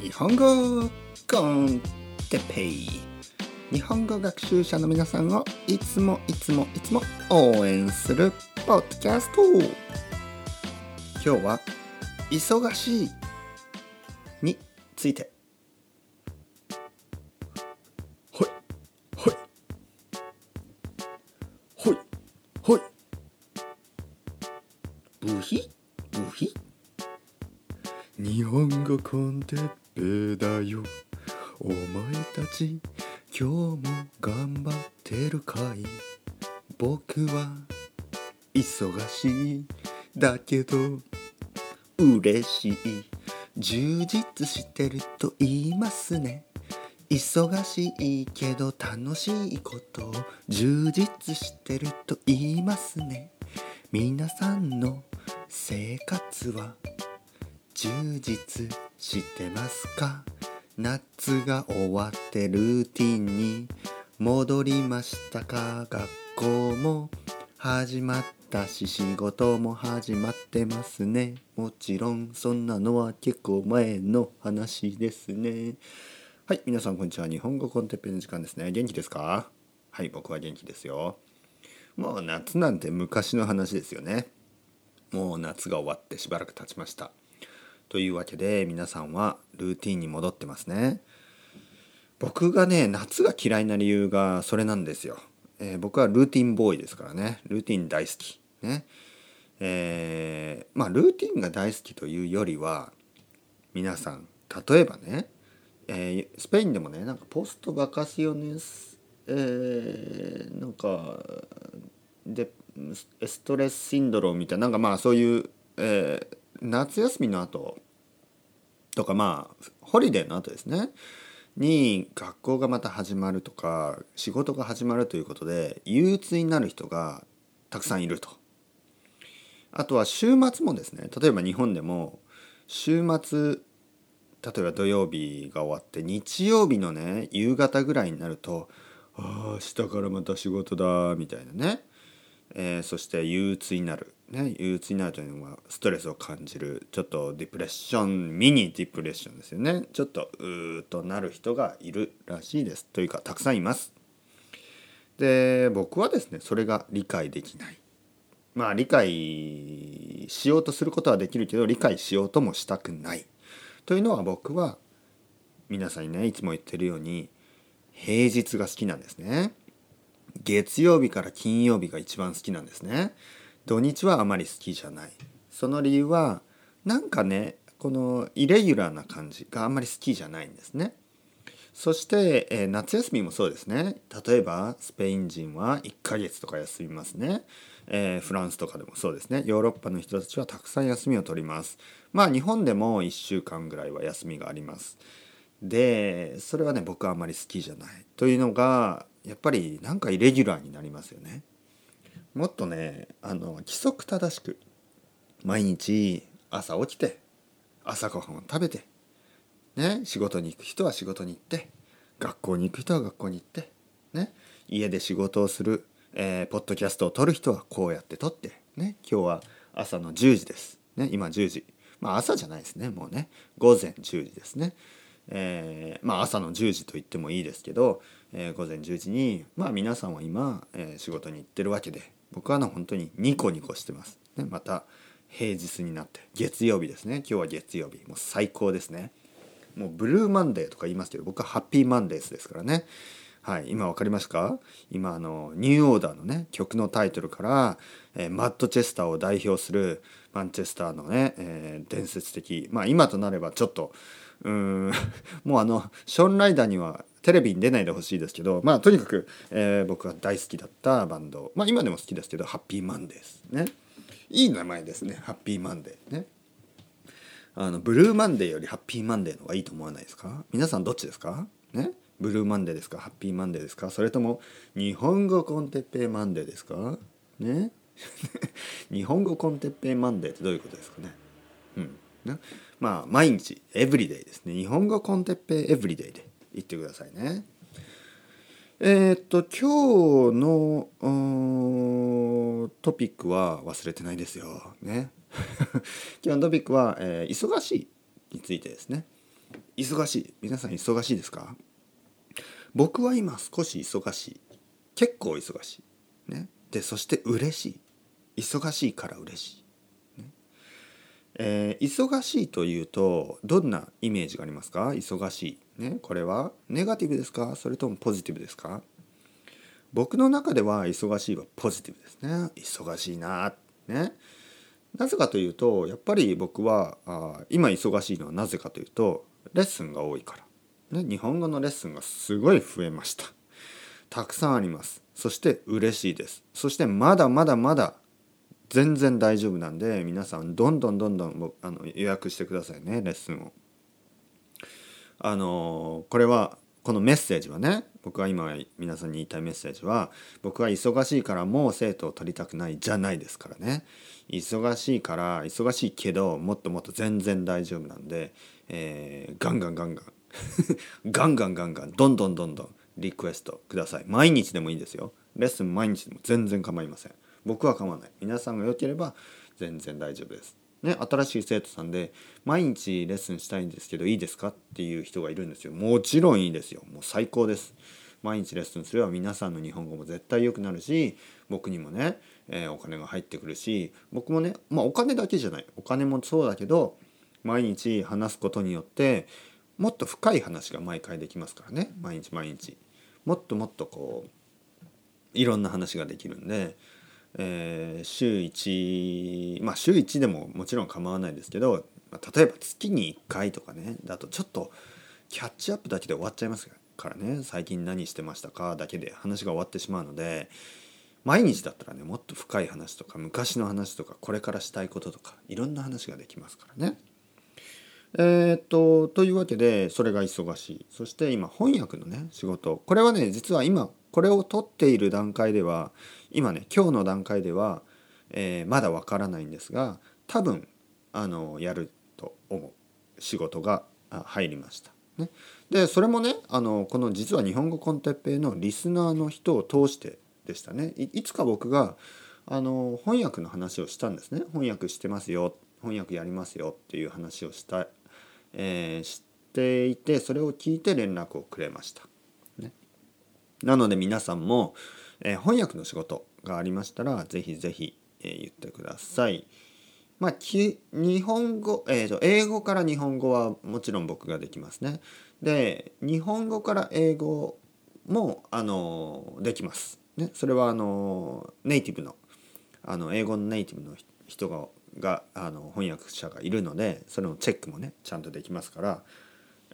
日本語コンテペイ。日本語学習者の皆さんをいつもいつもいつも応援するポッドキャスト。今日は忙しい。について。コンテッペだよ。お前たち今日も頑張ってるかい？僕は忙しいだけど嬉しい。充実してると言いますね。忙しいけど楽しいことを充実してると言いますね。皆さんの生活は充実してますか？夏が終わってルーティンに戻りましたか？学校も始まったし仕事も始まってますね。もちろんそんなのは結構前の話ですね。はい皆さんこんにちは。日本語コンテッペの時間ですね。元気ですか？はい僕は元気ですよ。もう夏なんて昔の話ですよね。もう夏が終わってしばらく経ちました。というわけで皆さんはルーティンに戻ってますね。僕がね夏が嫌いな理由がそれなんですよ、えー、僕はルーティンボーイですからね。ルーティン大好き。ね。えー、まあルーティンが大好きというよりは皆さん例えばね、えー、スペインでもねなんかポストバカシオネス、えー、なんかでストレスシンドロームみたいななんかまあそういう、えー、夏休みの後とかまあホリデーの後ですねに学校がまた始まるとか仕事が始まるということで憂鬱になる人がたくさんいると。あとは週末もですね例えば日本でも週末例えば土曜日が終わって日曜日のね夕方ぐらいになると「ああ明日からまた仕事だ」みたいなね、えー、そして憂鬱になる。ね、憂鬱になるというのはストレスを感じる。ちょっとディプレッションミニディプレッションですよね。ちょっとうーとなる人がいるらしいです。というかたくさんいます。で僕はですねそれが理解できない。まあ理解しようとすることはできるけど理解しようともしたくない。というのは僕は皆さんにねいつも言ってるように平日が好きなんですね。月曜日から金曜日が一番好きなんですね。土日はあまり好きじゃない。その理由はなんかねこのイレギュラーな感じがあんまり好きじゃないんですね。そして、えー、夏休みもそうですね。例えばスペイン人は1ヶ月とか休みますね、えー、フランスとかでもそうですね。ヨーロッパの人たちはたくさん休みを取ります。まあ日本でも1週間ぐらいは休みがあります。でそれはね僕はあまり好きじゃない。というのがやっぱりなんかイレギュラーになりますよね。もっとねあの規則正しく毎日朝起きて朝ごはんを食べて、ね、仕事に行く人は仕事に行って学校に行く人は学校に行って、ね、家で仕事をする、えー、ポッドキャストを撮る人はこうやって撮って、ね、今日は朝の10時です、ね、今10時。まあ朝じゃないですねもうね。午前10時ですね。えー、まあ朝の10時と言ってもいいですけど、えー、午前10時にまあ皆さんは今、えー、仕事に行ってるわけで僕はね本当にニコニコしてます、ね、また平日になって月曜日ですね。今日は月曜日。もう最高ですね。もうブルーマンデーとか言いますけど僕はハッピーマンデースですからね。はい今分かりますか？今あのニューオーダーのね曲のタイトルから、えー、マッドチェスターを代表するマンチェスターのね、えー、伝説的まあ今となればちょっとうん もうあのショーン・ライダーにはテレビに出ないでほしいですけどまあとにかく、えー、僕が大好きだったバンド。まあ今でも好きですけどハッピーマンデーですね。いい名前ですね。ハッピーマンデーね。あの Blue Monday より Happy Monday の方がいいと思わないですか？皆さんどっちですか？ね？ Blue Monday ですか？ Happy Monday ですか？それとも日本語 con Teppei Monday ですか？ね？日本語 con Teppei Monday ってどういうことですかね？うん。ね？まあ毎日 every day ですね。日本語 con Teppei every day で。言ってくださいね。えー、っと今日のトピックは忘れてないですよ。ね。今日のトピックは、えー、忙しいについてですね。忙しい。皆さん忙しいですか？僕は今少し忙しい。結構忙しい。ね。でそして嬉しい。忙しいから嬉しい、ね。えー、忙しいというとどんなイメージがありますか？忙しい、ね、これはネガティブですか？それともポジティブですか？僕の中では忙しいはポジティブですね。忙しいなね。なぜかというとやっぱり僕はあ今忙しいのはなぜかというとレッスンが多いから、ね、日本語のレッスンがすごい増えました。たくさんあります。そして嬉しいです。そしてまだまだまだ全然大丈夫なんで皆さんどんどんどんどんあの予約してくださいねレッスンを。あのこれはこのメッセージはね僕は今皆さんに言いたいメッセージは僕は忙しいからもう生徒を取りたくないじゃないですからね。忙しいから忙しいけどもっともっと全然大丈夫なんで、えー、ガンガンガンガン。ガンガンガンガンどんどんどんどんリクエストください。毎日でもいいですよ。レッスン毎日でも全然構いません。僕は構わない。皆さんが良ければ全然大丈夫です。ね、新しい生徒さんで毎日レッスンしたいんですけどいいですかっていう人がいるんですよ。もちろんいいですよ。もう最高です。毎日レッスンすれば皆さんの日本語も絶対良くなるし僕にもね、えー、お金が入ってくるし僕もねまあお金だけじゃない。お金もそうだけど毎日話すことによってもっと深い話が毎回できますからね。毎日毎日。もっともっとこういろんな話ができるんで、えー、週1まあ週1でももちろん構わないですけど例えば月に1回とかねだとちょっとキャッチアップだけで終わっちゃいますからね。最近何してましたかだけで話が終わってしまうので毎日だったらねもっと深い話とか昔の話とかこれからしたいこととかいろんな話ができますからね。えー、っとというわけでそれが忙しい。そして今翻訳のね仕事。これはね実は今これを取っている段階では今ね今日の段階では、えー、まだわからないんですが多分あのやると思う仕事が入りました。ね、でそれもねあのこの実は日本語コンテッペイのリスナーの人を通してでしたね。いつか僕があの翻訳の話をしたんですね。翻訳してますよ。翻訳やりますよっていう話をした、えー、していてそれを聞いて連絡をくれました、ね、なので皆さんも、えー、翻訳の仕事がありましたらぜひぜひ、えー、言ってください。まあ、日本語、えーと、英語から日本語はもちろん僕ができますね。で日本語から英語もあのできます。ね、それはあのネイティブのあの英語のネイティブの人ががあの翻訳者がいるのでそれのチェックもねちゃんとできますから、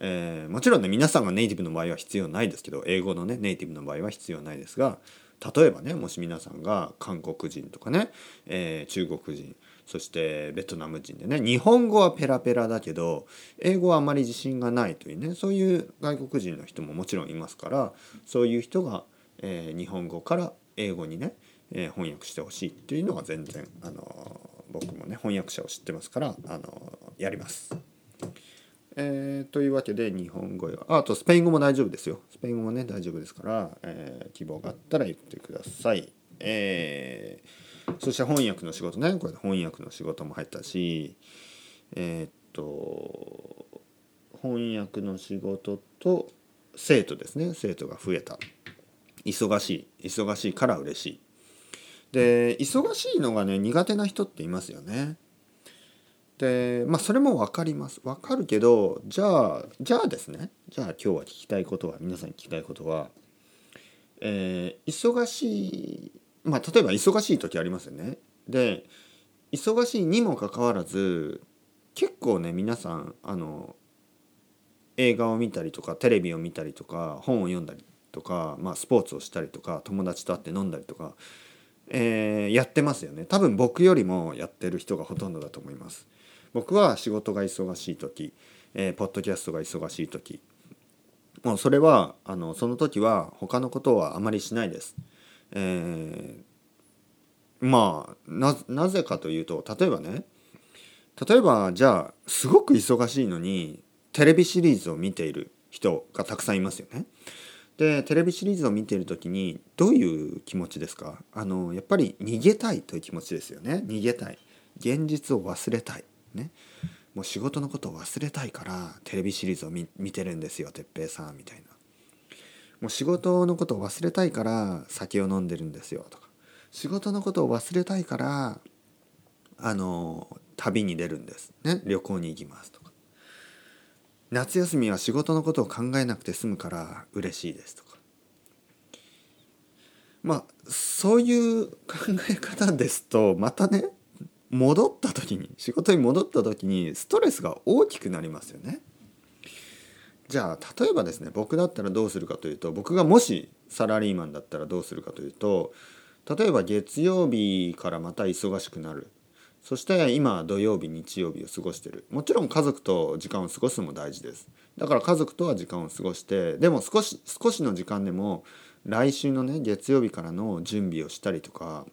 えー、もちろんね皆さんがネイティブの場合は必要ないですけど英語のねネイティブの場合は必要ないですが例えばねもし皆さんが韓国人とかね、えー、中国人そしてベトナム人でね日本語はペラペラだけど英語はあまり自信がないというねそういう外国人の人ももちろんいますからそういう人が、えー、日本語から英語にね、えー、翻訳してほしいっていうのが全然あの僕もね翻訳者を知ってますからあのやります。えー、というわけで日本語あとスペイン語も大丈夫ですよ。スペイン語もね大丈夫ですから、えー、希望があったら言ってください。えーそして翻訳の仕事ね。これ翻訳の仕事も入ったしえー、っと翻訳の仕事と生徒ですね。生徒が増えた。忙しい。忙しいから嬉しい。で忙しいのがね苦手な人っていますよね。でまあそれも分かります。分かるけどじゃあじゃあですね。じゃあ今日は聞きたいことは皆さんに聞きたいことはえー、忙しいまあ例えば忙しい時ありますよね。で忙しいにもかかわらず結構ね皆さんあの映画を見たりとかテレビを見たりとか本を読んだりとか、まあ、スポーツをしたりとか友達と会って飲んだりとか、えー、やってますよね。多分僕よりもやってる人がほとんどだと思います。僕は仕事が忙しい時、えー、ポッドキャストが忙しい時。もうそれはあのその時は他のことはあまりしないです。えー、まあなぜかというと例えばね例えばじゃあすごく忙しいのにテレビシリーズを見ている人がたくさんいますよね。でテレビシリーズを見ている時にどういう気持ちですか？あのやっぱり逃げたいという気持ちですよね。逃げたい。現実を忘れたい。ね。もう仕事のことを忘れたいからテレビシリーズを見てるんですよ哲平さんみたいな。もう仕事のことを忘れたいから酒を飲んでるんですよとか。仕事のことを忘れたいからあの旅に出るんです。ね。旅行に行きますとか。夏休みは仕事のことを考えなくて済むから嬉しいですとか。まあそういう考え方ですとまたね戻った時に仕事に戻った時にストレスが大きくなりますよね。じゃあ例えばですね僕だったらどうするかというと僕がもしサラリーマンだったらどうするかというと例えば月曜日からまた忙しくなる。そして今土曜日日曜日を過ごしてる。もちろん家族と時間を過ごすのも大事です。だから家族とは時間を過ごしてでも少し少しの時間でも来週のね月曜日からの準備をしたりとか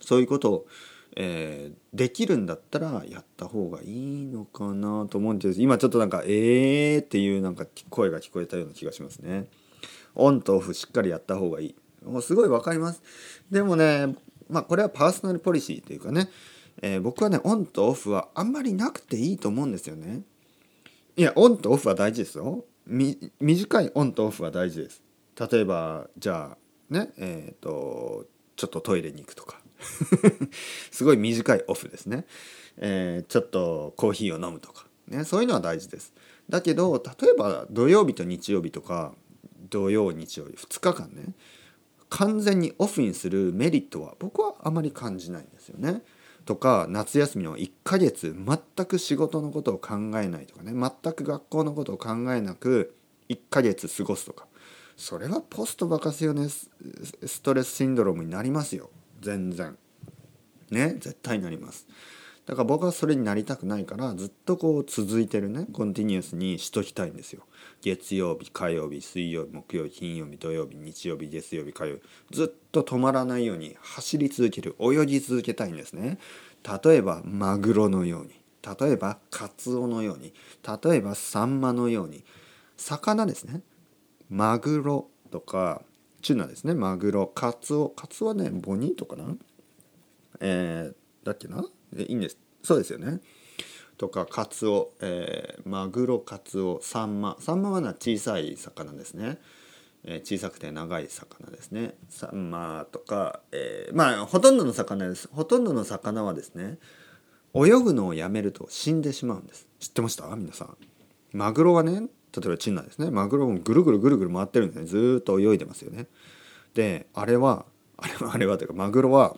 そういうことをえー、できるんだったらやった方がいいのかなと思うんです今ちょっとなんか「えー」っていうなんか声が聞こえたような気がしますね。オンとオフしっかりやった方がいい。もうすごいわかります。でもねまあこれはパーソナルポリシーというかね、えー、僕はねオンとオフはあんまりなくていいと思うんですよね。いやオンとオフは大事ですよ。短いオンとオフは大事です。例えばじゃあねえっ、ー、とちょっとトイレに行くとかすごい短いオフですね、えー、ちょっとコーヒーを飲むとか、ね、そういうのは大事です。だけど例えば土曜日と日曜日とか土曜日曜日2日間ね完全にオフにするメリットは僕はあまり感じないんですよね。とか夏休みの1ヶ月全く仕事のことを考えないとかね全く学校のことを考えなく1ヶ月過ごすとか。それはポストバカシオネストレスシンドロームになりますよ。全然。ね絶対なります。だから僕はそれになりたくないからずっとこう続いてるねコンティニュースにしときたいんですよ。月曜日火曜日水曜日木曜日金曜日土曜日日曜日月曜日火曜日。ずっと止まらないように走り続ける泳ぎ続けたいんですね。例えばマグロのように。例えばカツオのように。例えばサンマのように。魚ですね。マグロとかチュナですね。マグロカツオ。カツオはねボニートかな。えー、だっけな？いいんです。そうですよね。とかカツオ、えー、マグロカツオ。サンマ。サンマはな小さい魚ですね、えー、小さくて長い魚ですね。サンマとか、えー、まあほとんどの魚です。ほとんどの魚はですね泳ぐのをやめると死んでしまうんです。知ってました？皆さん。マグロはね例えばチンナですね。マグロもぐるぐるぐるぐる回ってるんですね。ずっと泳いでますよね。であれはあれはあれはというかマグロは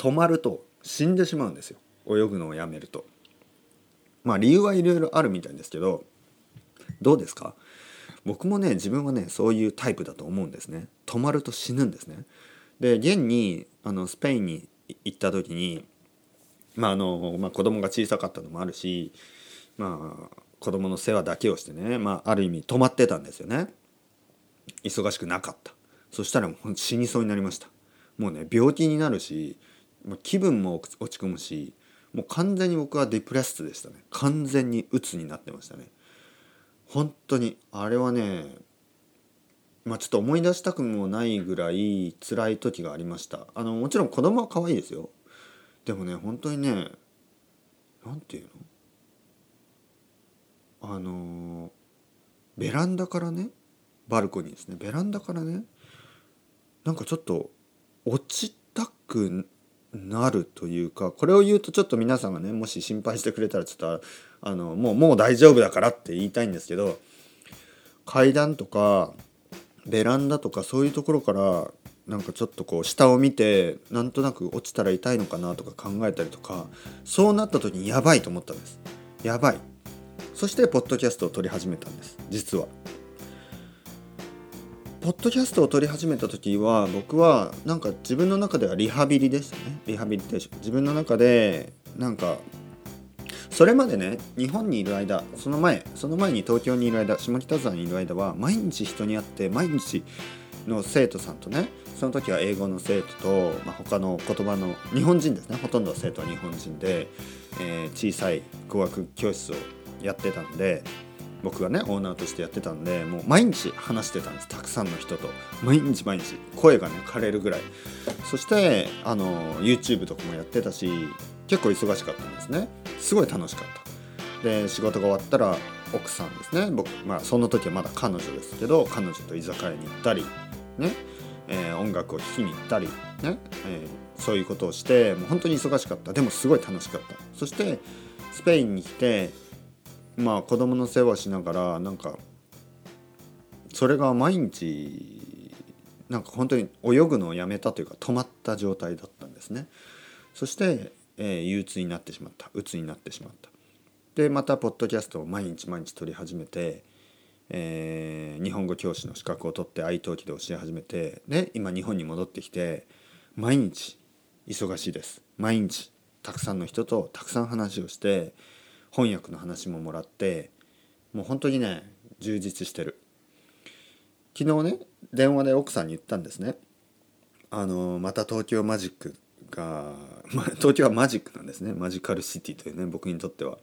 止まると死んでしまうんですよ。泳ぐのをやめると。まあ理由はいろいろあるみたいですけどどうですか？僕もね自分はねそういうタイプだと思うんですね。止まると死ぬんですね。で現にあのスペインに行った時にまああの、まあ、子供が小さかったのもあるしまあ子供の世話だけをしてね、まあ、ある意味止まってたんですよね。忙しくなかった。そしたらもう死にそうになりました。もうね病気になるし気分も落ち込むしもう完全に僕はデプレストでしたね。完全に鬱になってましたね。本当にあれはねまあちょっと思い出したくもないぐらい辛い時がありました。あのもちろん子供は可愛いですよ。でもね本当にね何て言うの？あのベランダからねバルコニーですね。ベランダからねなんかちょっと落ちたくなるというかこれを言うとちょっと皆さんがねもし心配してくれたらちょっとあのもうもう大丈夫だからって言いたいんですけど階段とかベランダとかそういうところからなんかちょっとこう下を見てなんとなく落ちたら痛いのかなとか考えたりとかそうなった時にやばいと思ったんです。やばい。そしてポッドキャストを撮り始めたんです。実は。ポッドキャストを撮り始めた時は僕はなんか自分の中ではリハビリでしたね。リハビリテーション自分の中でなんかそれまでね日本にいる間その前その前に東京にいる間下北沢にいる間は毎日人に会って毎日の生徒さんとねその時は英語の生徒と、まあ、他の言葉の日本人ですね。ほとんど生徒は日本人で、えー、小さい語学教室をやってたんで僕がねオーナーとしてやってたんでもう毎日話してたんです。たくさんの人と。毎日毎日。声がね枯れるぐらい。そしてあの YouTube とかもやってたし結構忙しかったんですね。すごい楽しかった。で仕事が終わったら奥さんですね。僕まあその時はまだ彼女ですけど彼女と居酒屋に行ったりね、えー、音楽を聴きに行ったりね、えー、そういうことをしてもう本当に忙しかった。でもすごい楽しかった。そしてスペインに来てまあ子供の世話しながらなんかそれが毎日なんか本当に泳ぐのをやめたというか止まった状態だったんですね。そして、えー、憂鬱になってしまった。鬱になってしまった。でまたポッドキャストを毎日毎日撮り始めて、えー、日本語教師の資格を取って愛登記で教え始めてで今日本に戻ってきて毎日忙しいです。毎日たくさんの人とたくさん話をして翻訳の話ももらってもう本当にね充実してる。昨日ね電話で奥さんに言ったんですね。あのまた東京マジックが、ま東京はマジックなんですね。マジカルシティというね僕にとっては。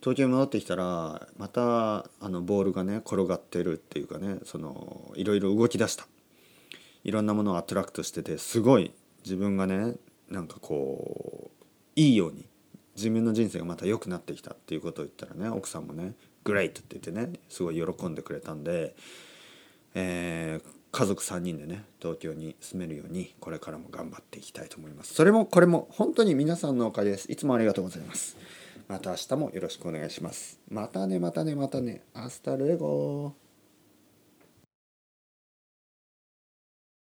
東京に戻ってきたらまたあのボールがね転がってるっていうかねそのいろいろ動き出した。いろんなものをアトラクトしててすごい自分がねなんかこういいように自分の人生がまた良くなってきたっていうことを言ったらね奥さんもね「グレイト」って言ってねすごい喜んでくれたんで、えー、家族3人でね東京に住めるようにこれからも頑張っていきたいと思います。それもこれも本当に皆さんのおかげです。いつもありがとうございます。また明日もよろしくお願いします。またねまたねまたね。 Hasta luego